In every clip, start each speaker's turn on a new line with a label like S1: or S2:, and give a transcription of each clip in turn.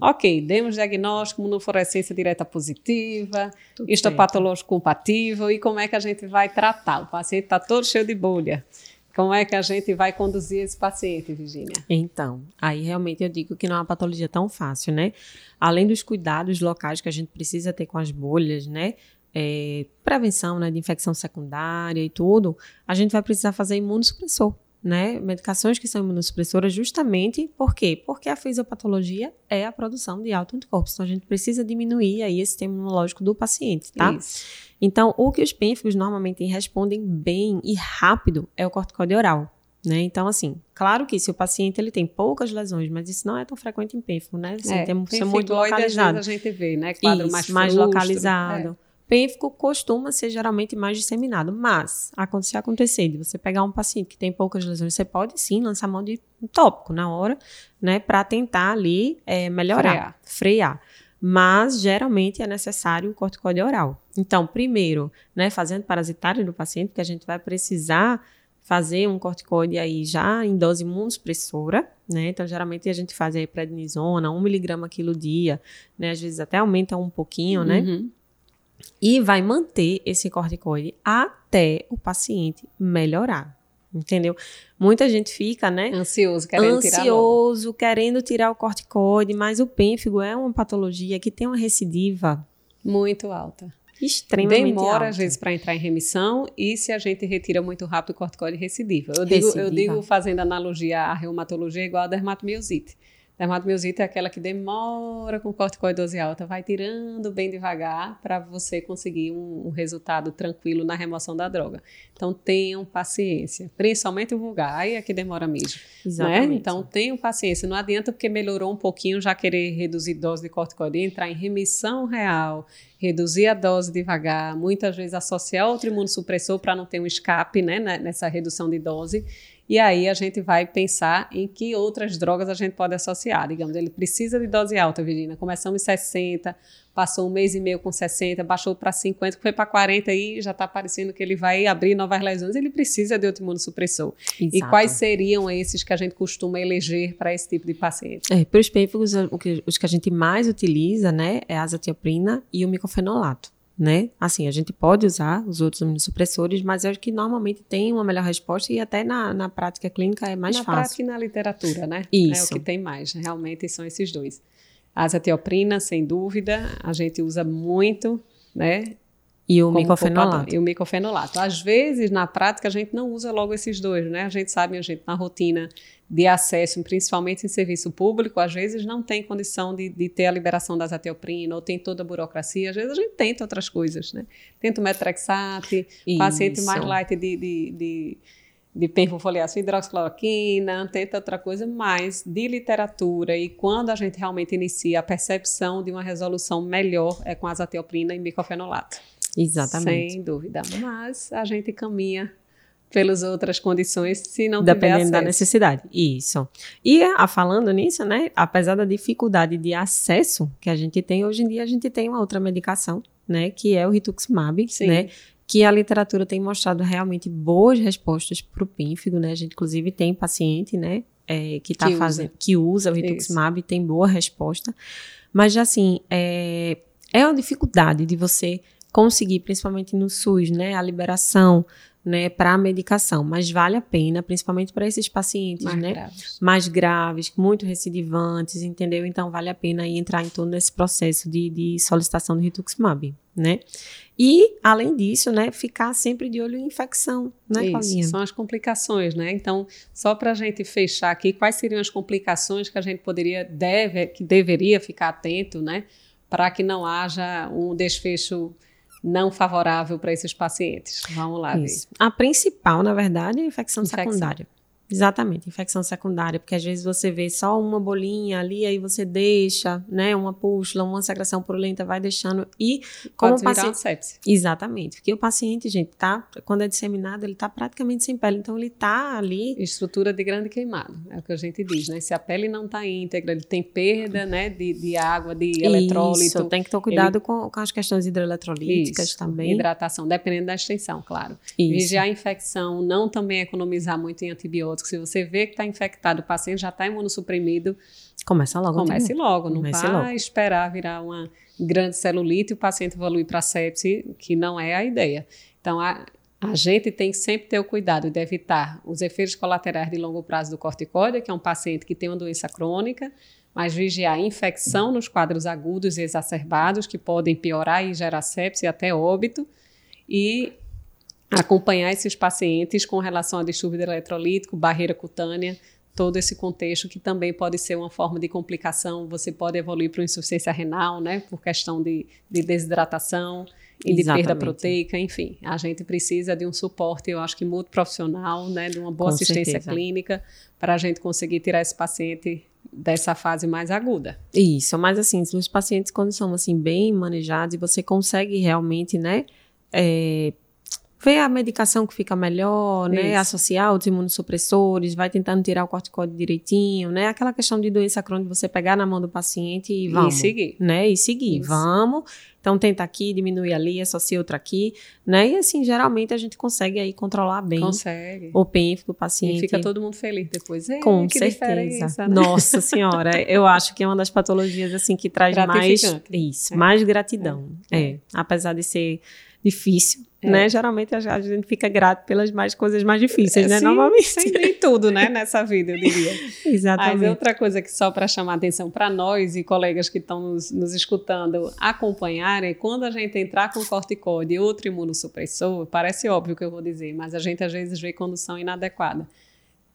S1: Ok, demos diagnóstico, imunofluorescência direta positiva, histopatológico compatível, e como é que a gente vai tratar? O paciente está todo cheio de bolha. Como é que a gente vai conduzir esse paciente, Virginia?
S2: Então, aí realmente eu digo que não é uma patologia tão fácil, né? Além dos cuidados locais que a gente precisa ter com as bolhas, né? É, prevenção né, de infecção secundária e tudo, a gente vai precisar fazer imunossupressor né, medicações que são imunossupressoras justamente por quê? Porque a fisiopatologia é a produção de autoanticorpos. Então a gente precisa diminuir aí esse sistema imunológico do paciente, tá? Isso. Então, o que os pênfigos normalmente respondem bem e rápido é o corticoide oral. Né? Então, assim, claro que se o paciente ele tem poucas lesões, mas isso não é tão frequente em pênfigo, né? Assim,
S1: é, tem, muito localizado. a gente vê, né? Quadro
S2: isso,
S1: mais,
S2: mais localizado. É pênfico costuma ser geralmente mais disseminado, mas se acontecer de você pegar um paciente que tem poucas lesões, você pode sim lançar mão de um tópico na hora, né, para tentar ali é, melhorar, frear. frear. Mas geralmente é necessário o corticoide oral. Então, primeiro, né, fazendo parasitário do paciente, porque a gente vai precisar fazer um corticoide aí já em dose imunossupressora, né? Então, geralmente a gente faz aí prednisona, 1 miligrama quilo dia, né? Às vezes até aumenta um pouquinho, né? E vai manter esse corticoide até o paciente melhorar. Entendeu? Muita gente fica, né?
S1: Ansioso, querendo
S2: ansioso, tirar querendo tirar o corticoide, mas o pênfigo é uma patologia que tem uma recidiva
S1: muito alta.
S2: Extremamente
S1: Demora,
S2: alta.
S1: às vezes, para entrar em remissão e se a gente retira muito rápido o corticoide recidiva. Eu digo, recidiva. eu digo fazendo analogia à reumatologia igual a dermatomiosite. Dermatomiosite é aquela que demora com corticoidose alta, vai tirando bem devagar para você conseguir um, um, resultado tranquilo na remoção da droga. Então tenham paciência, principalmente o vulgar, aí é que demora mesmo. Né? Exatamente. Né? Então tenham paciência, não adianta porque melhorou um pouquinho já querer reduzir dose de corticoide, entrar em remissão real, reduzir a dose devagar, muitas vezes associar outro imunossupressor para não ter um escape né, nessa redução de dose e aí a gente vai pensar em que outras drogas a gente pode associar. Digamos, ele precisa de dose alta, Virginia. Começamos em 60, passou um mês e meio com 60, baixou para 50, foi para 40 e já está parecendo que ele vai abrir novas lesões. Ele precisa de outro imunossupressor. Exato. E quais seriam esses que a gente costuma eleger para esse tipo de paciente?
S2: É, para os pênfigos, os que a gente mais utiliza, né, é a azatioprina e o micofenolato né? Assim, a gente pode usar os outros imunossupressores, mas eu acho que normalmente tem uma melhor resposta e até na, na prática clínica é mais
S1: na
S2: fácil.
S1: Na prática e na literatura, né?
S2: Isso.
S1: É o que tem mais, realmente são esses dois. A azatioprina, sem dúvida, a gente usa muito, né?
S2: E o micofenolato.
S1: E o micofenolato. Às vezes, na prática, a gente não usa logo esses dois, né? A gente sabe, a gente, na rotina de acesso, principalmente em serviço público, às vezes não tem condição de, de ter a liberação da azatioprina, ou tem toda a burocracia, às vezes a gente tenta outras coisas, né? Tenta o metrexate, paciente mais light de, de, de de perfofoliação hidroxicloroquina, tenta outra coisa, mas de literatura e quando a gente realmente inicia a percepção de uma resolução melhor é com azatioprina e micofenolato.
S2: Exatamente.
S1: Sem dúvida. Mas a gente caminha pelas outras condições se não
S2: Dependendo
S1: tiver
S2: da necessidade. Isso. E a, falando nisso, né, apesar da dificuldade de acesso que a gente tem, hoje em dia a gente tem uma outra medicação, né, que é o rituximab, Sim. né, que a literatura tem mostrado realmente boas respostas para o pínfigo, né, a gente inclusive tem paciente, né, é, que, tá que fazendo, usa. que usa o rituximab e tem boa resposta, mas assim, é, é uma dificuldade de você conseguir, principalmente no SUS, né, a liberação né, para a medicação, mas vale a pena, principalmente para esses pacientes,
S1: mais
S2: né,
S1: graves.
S2: mais graves, muito recidivantes, entendeu? Então vale a pena entrar em todo esse processo de, de solicitação do rituximab, né? E além disso, né, ficar sempre de olho em infecção, né,
S1: Isso,
S2: Paulinha?
S1: São as complicações, né? Então, só para a gente fechar aqui, quais seriam as complicações que a gente poderia, deve, que deveria ficar atento, né, para que não haja um desfecho não favorável para esses pacientes. Vamos lá
S2: Isso. ver. A principal, na verdade, é a infecção, infecção. secundária. Exatamente, infecção secundária, porque às vezes você vê só uma bolinha ali, aí você deixa, né, uma pústula, uma secreção purulenta, vai deixando e
S1: como Pode o paciente, sepse.
S2: exatamente, porque o paciente, gente, tá, quando é disseminado, ele tá praticamente sem pele, então ele tá ali
S1: estrutura de grande queimado, é o que a gente diz, né? Se a pele não tá íntegra, ele tem perda, né, de, de água, de Isso, eletrólito.
S2: tem que ter cuidado ele... com, com as questões hidroeletrolíticas Isso, também.
S1: Hidratação, dependendo da extensão, claro. Isso. Vigiar a infecção, não também economizar muito em antibióticos antibiótico. Se você vê que está infectado, o paciente já está imunossuprimido,
S2: começa logo.
S1: Comece logo, não comece vai logo. esperar virar uma grande celulite e o paciente evoluir para sepse, que não é a ideia. Então, a, a gente tem que sempre ter o cuidado de evitar os efeitos colaterais de longo prazo do corticóide, que é um paciente que tem uma doença crônica, mas vigiar a infecção nos quadros agudos e exacerbados, que podem piorar e gerar sepse e até óbito, e acompanhar esses pacientes com relação a distúrbio eletrolítico, barreira cutânea, todo esse contexto que também pode ser uma forma de complicação. Você pode evoluir para uma insuficiência renal, né, por questão de, de desidratação e de perda proteica, enfim. A gente precisa de um suporte, eu acho que muito profissional, né, de uma boa Com assistência certeza. clínica para a gente conseguir tirar esse paciente dessa fase mais aguda.
S2: Isso, mas assim, os pacientes quando são assim bem manejados você consegue realmente, né, é, ver a medicação que fica melhor, né? Isso. né? Associar os imunossupressores, vai tentando tirar o corticóide direitinho, né? Aquela questão de doença crônica, você pegar na mão do paciente e vamos.
S1: E seguir.
S2: Né? E seguir. Isso. Vamos. Então, tenta aqui, diminui ali, associa outra aqui, né? E assim, geralmente a gente consegue aí controlar bem
S1: consegue.
S2: o pênfico do paciente.
S1: E fica todo mundo feliz depois. É,
S2: Com certeza. Né? Nossa senhora, eu acho que é uma das patologias assim que traz mais isso, é. mais gratidão. É. é. Apesar de ser difícil, é. né? Geralmente a gente fica grato pelas mais coisas mais difíceis, é, né?
S1: Sim,
S2: Normalmente.
S1: Sempre tudo, né? Nessa vida, eu diria.
S2: Exatamente.
S1: Mas outra coisa que só para chamar atenção para nós e colegas que estão nos, nos escutando acompanharem, quando a gente entrar com corticóide e outro imunossupressor, parece óbvio que eu vou dizer, mas a gente às vezes vê condução inadequada.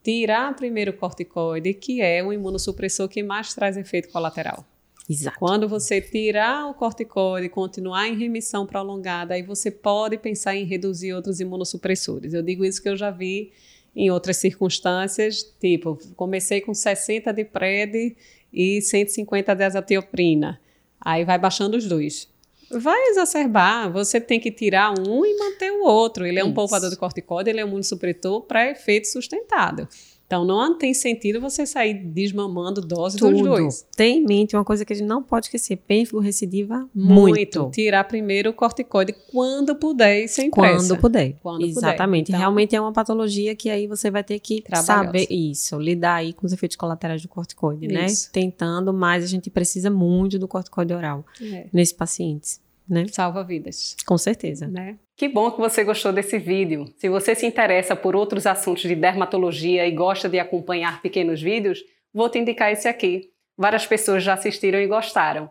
S1: Tirar primeiro o corticoide, que é o imunossupressor que mais traz efeito colateral.
S2: Exato.
S1: Quando você tirar o corticoide e continuar em remissão prolongada, aí você pode pensar em reduzir outros imunossupressores. Eu digo isso que eu já vi em outras circunstâncias, tipo, comecei com 60 de PRED e 150 de azatioprina. Aí vai baixando os dois. Vai exacerbar, você tem que tirar um e manter o outro. Ele é um poupador de corticoide, ele é um imunossupressor para efeito sustentado. Então não tem sentido você sair desmamando dose Tudo. dos dois.
S2: Tem em mente uma coisa que a gente não pode esquecer: pênfigo recidiva muito. muito.
S1: Tirar primeiro o corticoide quando puder e sem pressa.
S2: Quando puder. Quando Exatamente. Puder. Então, Realmente é uma patologia que aí você vai ter que saber isso, lidar aí com os efeitos colaterais do corticoide, né? isso. né? Tentando, mas a gente precisa muito do corticoide oral é. nesses pacientes. Né?
S1: Salva vidas.
S2: Com certeza.
S1: Né? Que bom que você gostou desse vídeo. Se você se interessa por outros assuntos de dermatologia e gosta de acompanhar pequenos vídeos, vou te indicar esse aqui. Várias pessoas já assistiram e gostaram.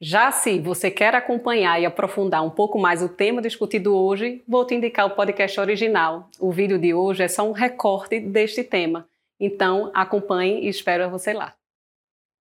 S1: Já se você quer acompanhar e aprofundar um pouco mais o tema discutido hoje, vou te indicar o podcast original. O vídeo de hoje é só um recorte deste tema. Então, acompanhe e espero você lá.